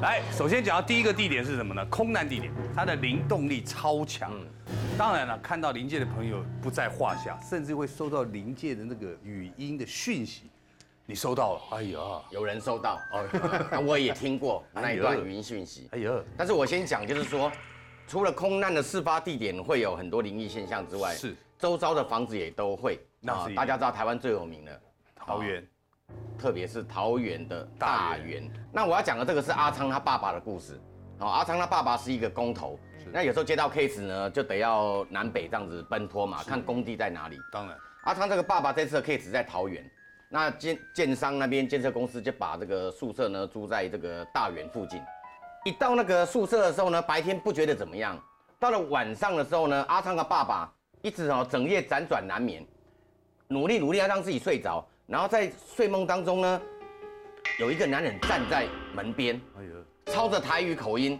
来，首先讲到第一个地点是什么呢？空难地点，它的灵动力超强。当然了，看到临界的朋友不在话下，甚至会收到临界的那个语音的讯息。你收到了？哎呀，有人收到 哦，那我也听过那一段语音讯息。哎呀，但是我先讲，就是说，除了空难的事发地点会有很多灵异现象之外，是周遭的房子也都会。那大家知道台湾最有名的桃园，特别是桃园的大大园。那我要讲的这个是阿昌他爸爸的故事。哦，阿昌他爸爸是一个工头，那有时候接到 case 呢，就得要南北这样子奔波嘛，看工地在哪里。当然阿昌这个爸爸这次的 case 在桃园，那建建商那边建设公司就把这个宿舍呢租在这个大园附近。一到那个宿舍的时候呢，白天不觉得怎么样，到了晚上的时候呢，阿昌的爸爸一直哦整夜辗转难眠，努力努力要让自己睡着，然后在睡梦当中呢，有一个男人站在门边，哎呦，操着台语口音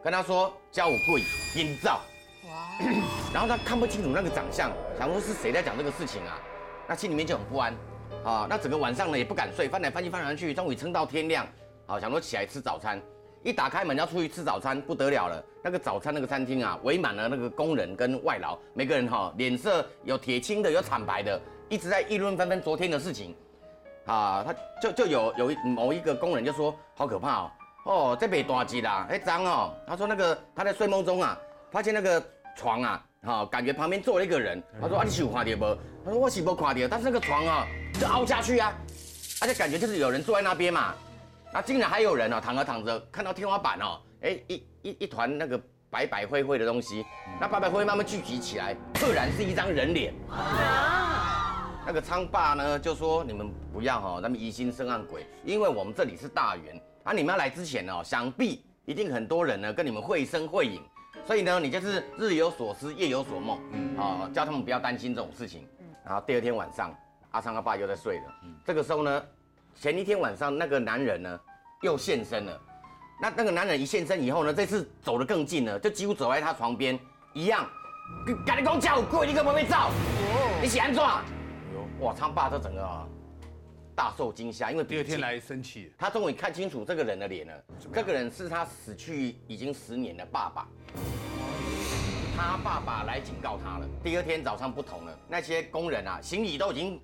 跟他说：“教我跪阴照，哇。”然后他看不清楚那个长相，想说是谁在讲这个事情啊？那心里面就很不安啊。那整个晚上呢也不敢睡，翻来翻去翻来翻去，终于撑到天亮，好想说起来吃早餐。一打开门要出去吃早餐，不得了了，那个早餐那个餐厅啊，围满了那个工人跟外劳，每个人哈、脸色有铁青的，有惨白的，一直在议论纷纷昨天的事情。啊，他就就有有一某一个工人就说好可怕哦，哦这被大吉啦，哎脏哦，他说那个他在睡梦中啊，发现那个床啊，好、感觉旁边坐了一个人，他说啊你是有看到不？他说我是没看到，但是那个床啊就凹下去啊，而且感觉就是有人坐在那边嘛，那竟然还有人哦躺着躺着看到天花板哦，哎一一一团那个白白灰灰的东西，那白白灰灰慢慢聚集起来，赫然是一张人脸。那个昌爸呢就说：“你们不要哈、那么疑心生暗鬼，因为我们这里是大园，啊，你们要来之前哦，想必一定很多人呢跟你们会声会影，所以呢，你就是日有所思，夜有所梦，啊、叫他们不要担心这种事情。然后第二天晚上，阿昌他爸又在睡了，这个时候呢，前一天晚上那个男人呢又现身了，那那个男人一现身以后呢，这次走得更近了，就几乎走在他床边一样，跟跟你讲叫有鬼，你根本没照，你是安怎？哇，昌爸这整个啊大受惊吓，因为第二天来生气，他终于看清楚这个人的脸了。这个人是他死去已经十年的爸爸，他爸爸来警告他了。第二天早上不同了，那些工人啊，行李都已经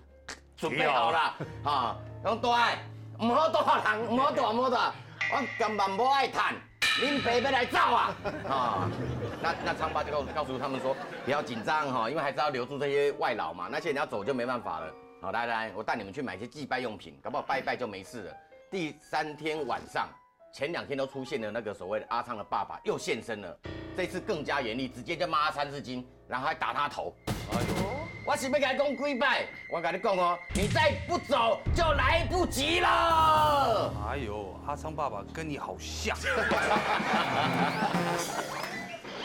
准备好了啊，然后大爱，唔好大人，唔好大，唔好大，我根本不爱谈，恁爸要来走啊！啊，那那昌爸就告告诉他们说，不要紧张哈，因为还是要留住这些外劳嘛，那些人要走就没办法了。好，来来，我带你们去买一些祭拜用品，搞不好拜一拜就没事了。第三天晚上，前两天都出现了那个所谓的阿昌的爸爸又现身了，这次更加严厉，直接就骂他三字经，然后还打他头。哎呦，我是要跟你讲几拜，我跟你讲哦，你再不走就来不及了。哎呦，阿昌爸爸跟你好像，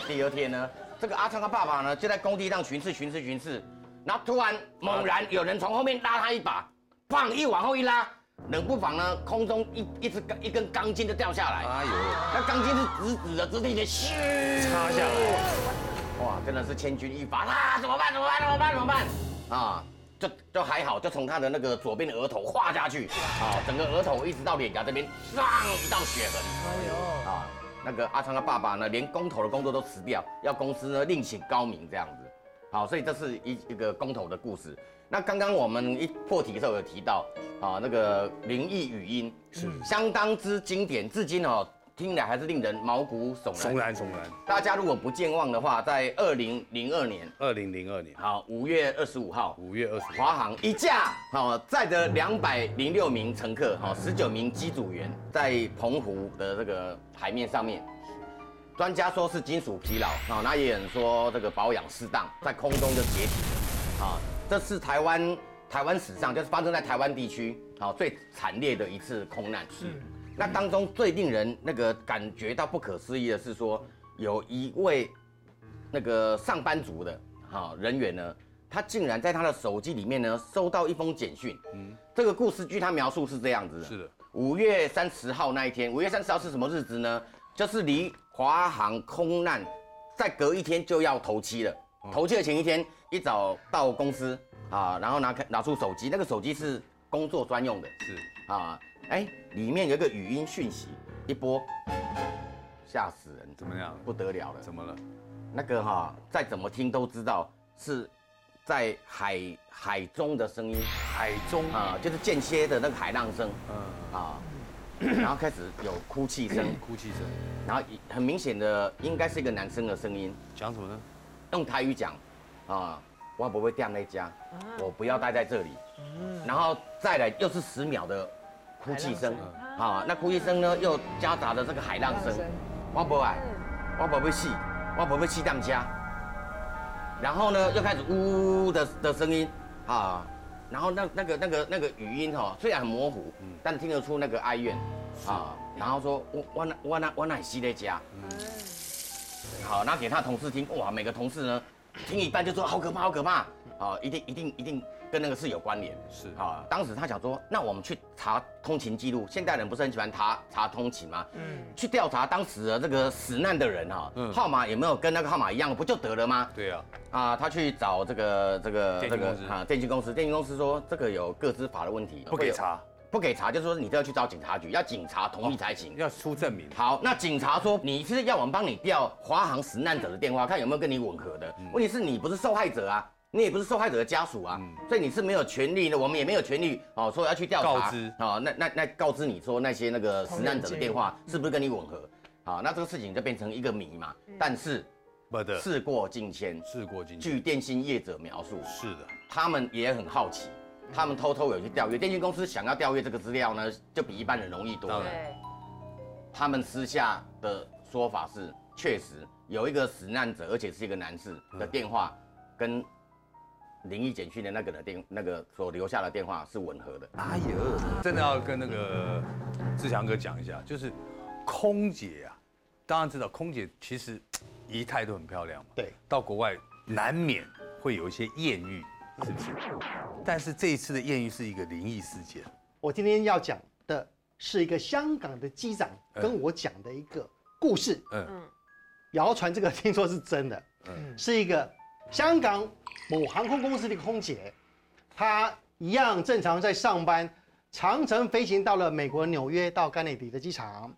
第二天呢，这个阿昌他爸爸呢就在工地上巡视巡视巡视，然后突然猛然有人从后面拉他一把，砰一往后一拉，冷不防呢空中一一只一根钢筋就掉下来，哎呦，那钢筋是直直的直挺的，咻插下来，哇，真的是千钧一发啊！怎么办？怎么办？怎么办？怎么办？啊，就就还好，就从他的那个左边的额头划下去，啊，整个额头一直到脸颊这边，上一道血痕。哎呦，啊，那个阿昌的爸爸呢，连工头的工作都辞掉，要公司呢另请高明这样子。好，所以这是一一个工头的故事。那刚刚我们一破题的时候有提到，啊，那个灵异语音是相当之经典，至今哦听来还是令人毛骨悚然。悚然悚然。大家如果不健忘的话，在二零零二年，二零零二年。好，五月二十五号，五月二十华航一架好载着两百零六名乘客，好十九名机组员，在澎湖的这个海面上面，专家说是金属疲劳，好，那也有人说这个保养适当，在空中就解体了，啊，这是台湾台湾史上就是发生在台湾地区，好最惨烈的一次空难。是，那当中最令人那个感觉到不可思议的是说，有一位那个上班族的哈、人员呢，他竟然在他的手机里面呢收到一封简讯。嗯，这个故事据他描述是这样子的：是的，五月三十号那一天，五月三十号是什么日子呢？就是离华航空难再隔一天就要头七了。头七的前一天，一早到公司啊，然后拿开拿出手机，那个手机是工作专用的。是啊，哎，里面有一个语音讯息，一播，吓死人，怎么样？不得了了。怎么了？那个哈，再怎么听都知道是在海海中的声音，海中啊，就是间歇的那个海浪声，嗯啊，然后开始有哭泣声，哭泣声，然后很明显的应该是一个男生的声音，讲什么呢？用台语讲，啊，我不会掉那家，我不要待在这里，然后再来又是十秒的哭泣声，啊，那哭泣声呢又夹杂着这个海浪声，我不爱，我不会死，我不会气当家，然后呢又开始呜呜的的声音，啊，然后那那个那个那个语音哈虽然很模糊，但听得出那个哀怨，啊，然后说我我那我那我那死在家。好，然后给他同事听，哇，每个同事呢，听一半就说好可怕，好可怕，啊，一定一定一定跟那个事有关联，是啊。当时他想说，那我们去查通勤记录，现代人不是很喜欢查查通勤吗？嗯，去调查当时的这个死难的人哈，号码有没有跟那个号码一样，不就得了吗？对啊，啊，他去找这个这个这个啊电信公司，电信公司说这个有个资法的问题，不可以查。不给查，就是说你都要去找警察局，要警察同意才行，要出证明。好，那警察说你是要我们帮你调华航死难者的电话，看有没有跟你吻合的。问题是你不是受害者啊，你也不是受害者的家属啊，所以你是没有权利的，我们也没有权利哦，说要去调查。告知哦，那那那告知你说那些那个死难者的电话是不是跟你吻合？好，那这个事情就变成一个谜嘛。但是，不的，事过境迁，事过境迁。据电信业者描述，是的，他们也很好奇。他们偷偷有去调阅，电信公司想要调阅这个资料呢，就比一般人容易多了。他们私下的说法是，确实有一个死难者，而且是一个男士的电话，跟灵异简讯的那个的电那个所留下的电话是吻合的。哎呦，真的要跟那个志强哥讲一下，就是空姐啊，当然知道空姐其实仪态都很漂亮嘛。对，到国外难免会有一些艳遇。但是这一次的艳遇是一个灵异事件。我今天要讲的是一个香港的机长跟我讲的一个故事。嗯嗯。谣传这个听说是真的。嗯。是一个香港某航空公司的空姐，她一样正常在上班，长程飞行到了美国纽约到甘内迪的机场。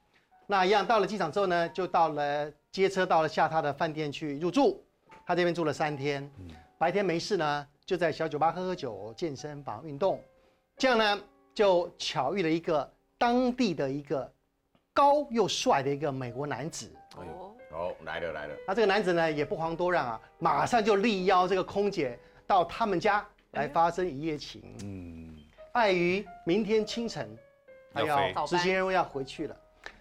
那一样到了机场之后呢，就到了接车到了下榻的饭店去入住。他这边住了三天。嗯。白天没事呢。就在小酒吧喝喝酒、健身房运动，这样呢就巧遇了一个当地的一个高又帅的一个美国男子。哎呦，哦，来了来了。那这个男子呢也不遑多让啊，马上就力邀这个空姐到他们家来发生一夜情。嗯，碍于明天清晨还要执行任务要回去了，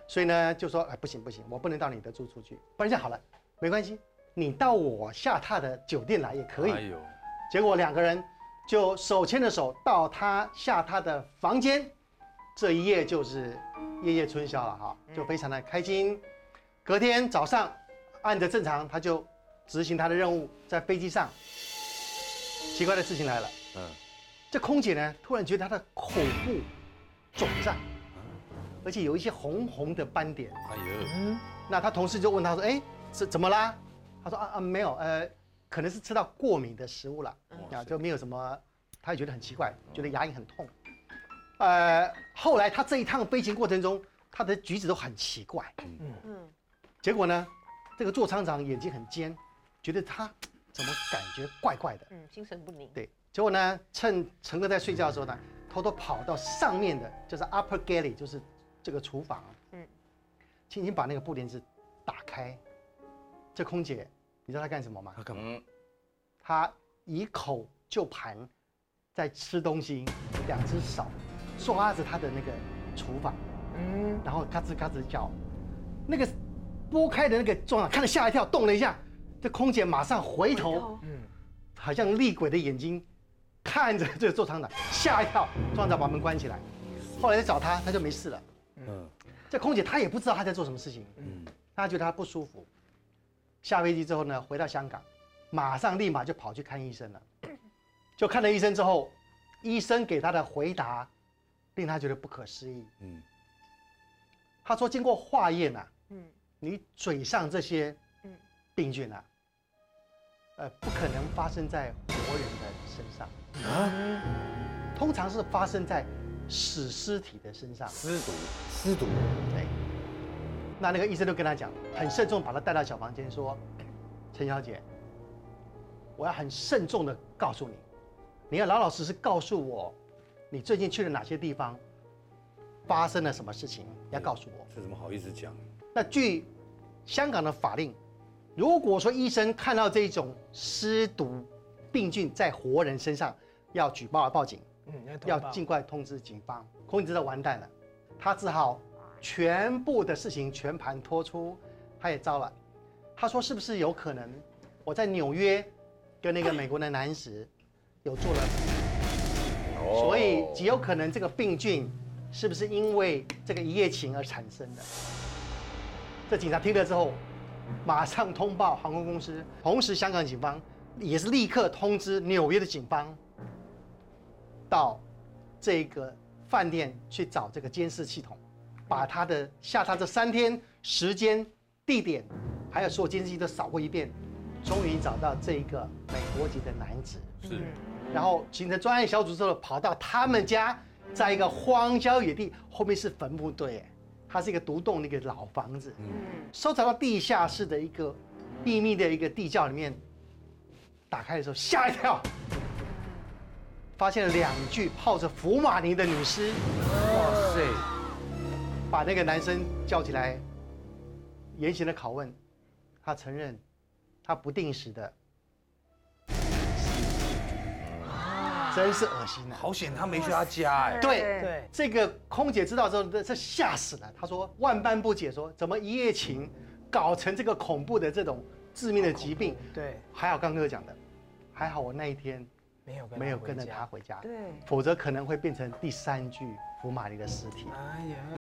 所以呢就说哎不行不行，我不能到你的住处去。不然这样好了，没关系，你到我下榻的酒店来也可以。哎呦。结果两个人就手牵着手到他下他的房间，这一夜就是夜夜春宵了哈，就非常的开心。隔天早上，按着正常，他就执行他的任务，在飞机上。奇怪的事情来了，嗯，这空姐呢突然觉得她的口部肿胀，而且有一些红红的斑点。哎呦，嗯，那他同事就问他说：“哎，是怎么啦？”他说：“啊啊，没有，呃。”可能是吃到过敏的食物了，啊，就没有什么，他也觉得很奇怪，觉得牙龈很痛。呃，后来他这一趟飞行过程中，他的举止都很奇怪，嗯嗯。结果呢，这个座舱长眼睛很尖，觉得他怎么感觉怪怪的，嗯，心神不宁。对，结果呢，趁乘客在睡觉的时候呢，偷偷跑到上面的，就是 upper galley，就是这个厨房，嗯，轻轻把那个布帘子打开，这空姐。你知道他干什么吗？他干嘛？他以口就盘，在吃东西，两只手抓着他的那个厨房，嗯，然后嘎吱嘎吱叫，那个拨开的那个桌看了吓一跳，动了一下，这空姐马上回头，嗯，好像厉鬼的眼睛看着这个座舱长，吓一跳，座舱长把门关起来，后来再找他，他就没事了，嗯，这空姐她也不知道他在做什么事情，嗯，她觉得他不舒服。下飞机之后呢，回到香港，马上立马就跑去看医生了。就看了医生之后，医生给他的回答令他觉得不可思议。嗯，他说经过化验啊，嗯，你嘴上这些嗯病菌啊，呃，不可能发生在活人的身上啊，通常是发生在死尸体的身上。尸毒，尸毒，对。那那个医生就跟他讲，很慎重把他带到小房间，说：“陈小姐，我要很慎重的告诉你，你要老老实实告诉我，你最近去了哪些地方，发生了什么事情，要告诉我。这怎么好意思讲？那据香港的法令，如果说医生看到这种尸毒病菌在活人身上，要举报报警，嗯，要尽快通知警方。空姐知道完蛋了，他只好全部的事情全盘托出，他也招了。他说是不是有可能我在纽约跟那个美国的男士有做了，所以极有可能这个病菌是不是因为这个一夜情而产生的？这警察听了之后，马上通报航空公司，同时香港警方也是立刻通知纽约的警方，到这个饭店去找这个监视系统，把他的下榻这三天时间、地点，还有所有监视器都扫过一遍，终于找到这一个美国籍的男子，是，然后形成专案小组之后，跑到他们家，在一个荒郊野地，后面是坟墓堆，哎，它是一个独栋的一个老房子，嗯，搜查到地下室的一个秘密的一个地窖里面，打开的时候吓一跳，发现了两具泡着福马尼的女尸，哇塞，把那个男生叫起来，严刑的拷问，他承认，他不定时的，真是恶心啊！好险他没去他家哎。对对这个空姐知道之后，这这吓死了。她说万般不解，说怎么一夜情搞成这个恐怖的这种致命的疾病？对，还好刚哥讲的，还好我那一天没有跟没有跟着他回家，对。否则可能会变成第三具福马丽的尸体。哎呀。